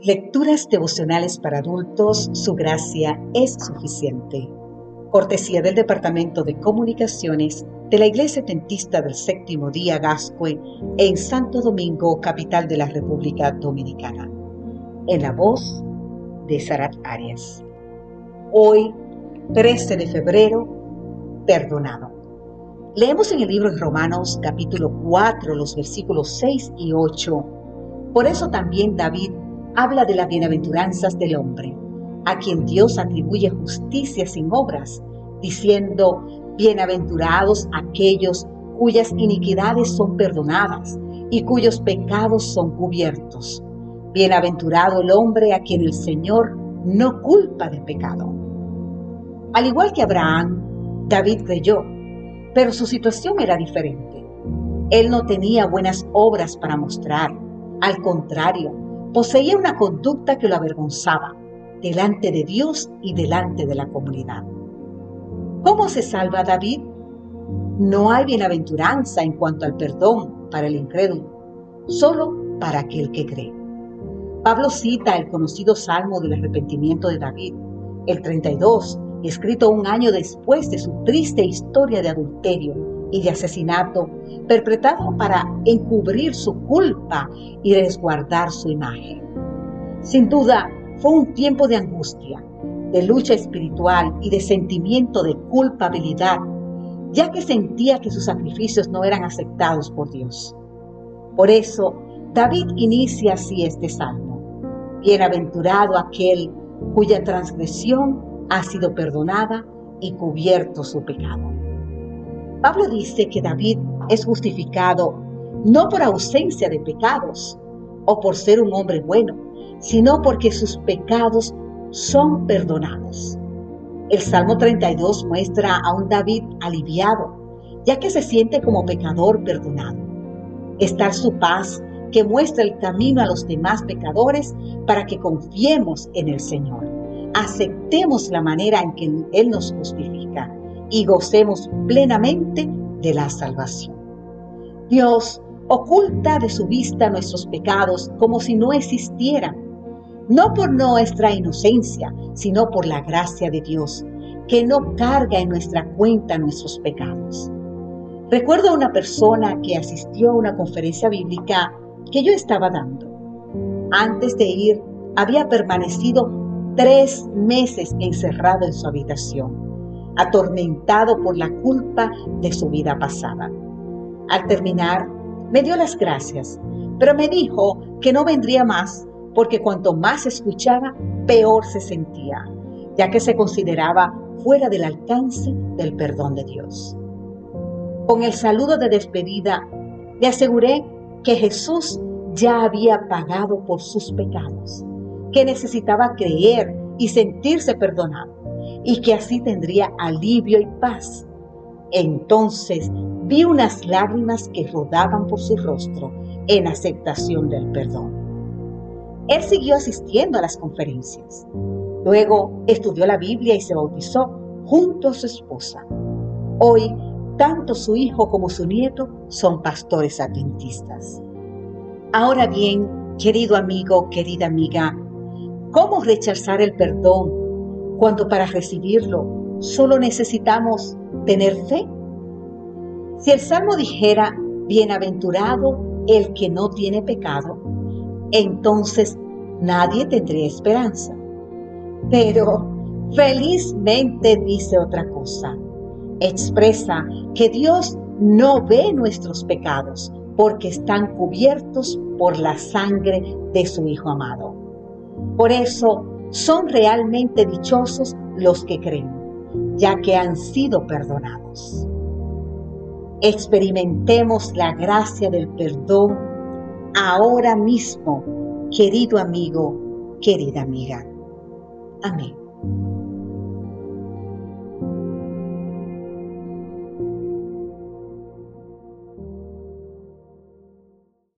Lecturas devocionales para adultos, su gracia es suficiente. Cortesía del Departamento de Comunicaciones de la Iglesia Tentista del Séptimo Día Gascue en Santo Domingo, capital de la República Dominicana. En la voz de Sarat Arias. Hoy, 13 de febrero, perdonado. Leemos en el libro de Romanos capítulo 4 los versículos 6 y 8. Por eso también David habla de las bienaventuranzas del hombre, a quien Dios atribuye justicia sin obras, diciendo, bienaventurados aquellos cuyas iniquidades son perdonadas y cuyos pecados son cubiertos. Bienaventurado el hombre a quien el Señor no culpa de pecado. Al igual que Abraham, David creyó, pero su situación era diferente. Él no tenía buenas obras para mostrar, al contrario, poseía una conducta que lo avergonzaba delante de Dios y delante de la comunidad. ¿Cómo se salva David? No hay bienaventuranza en cuanto al perdón para el incrédulo, solo para aquel que cree. Pablo cita el conocido Salmo del arrepentimiento de David, el 32, escrito un año después de su triste historia de adulterio y de asesinato perpetrado para encubrir su culpa y resguardar su imagen. Sin duda, fue un tiempo de angustia, de lucha espiritual y de sentimiento de culpabilidad, ya que sentía que sus sacrificios no eran aceptados por Dios. Por eso, David inicia así este salmo. Bienaventurado aquel cuya transgresión ha sido perdonada y cubierto su pecado. Pablo dice que David es justificado no por ausencia de pecados o por ser un hombre bueno, sino porque sus pecados son perdonados. El Salmo 32 muestra a un David aliviado, ya que se siente como pecador perdonado. Está su paz que muestra el camino a los demás pecadores para que confiemos en el Señor. Aceptemos la manera en que Él nos justifica y gocemos plenamente de la salvación. Dios oculta de su vista nuestros pecados como si no existieran, no por nuestra inocencia, sino por la gracia de Dios, que no carga en nuestra cuenta nuestros pecados. Recuerdo a una persona que asistió a una conferencia bíblica que yo estaba dando. Antes de ir, había permanecido tres meses encerrado en su habitación atormentado por la culpa de su vida pasada. Al terminar, me dio las gracias, pero me dijo que no vendría más porque cuanto más escuchaba, peor se sentía, ya que se consideraba fuera del alcance del perdón de Dios. Con el saludo de despedida, le aseguré que Jesús ya había pagado por sus pecados, que necesitaba creer y sentirse perdonado y que así tendría alivio y paz. Entonces vi unas lágrimas que rodaban por su rostro en aceptación del perdón. Él siguió asistiendo a las conferencias. Luego estudió la Biblia y se bautizó junto a su esposa. Hoy, tanto su hijo como su nieto son pastores adventistas. Ahora bien, querido amigo, querida amiga, ¿cómo rechazar el perdón cuando para recibirlo solo necesitamos tener fe? Si el Salmo dijera, bienaventurado el que no tiene pecado, entonces nadie tendría esperanza. Pero felizmente dice otra cosa. Expresa que Dios no ve nuestros pecados porque están cubiertos por la sangre de su Hijo amado. Por eso son realmente dichosos los que creen, ya que han sido perdonados. Experimentemos la gracia del perdón ahora mismo, querido amigo, querida amiga. Amén.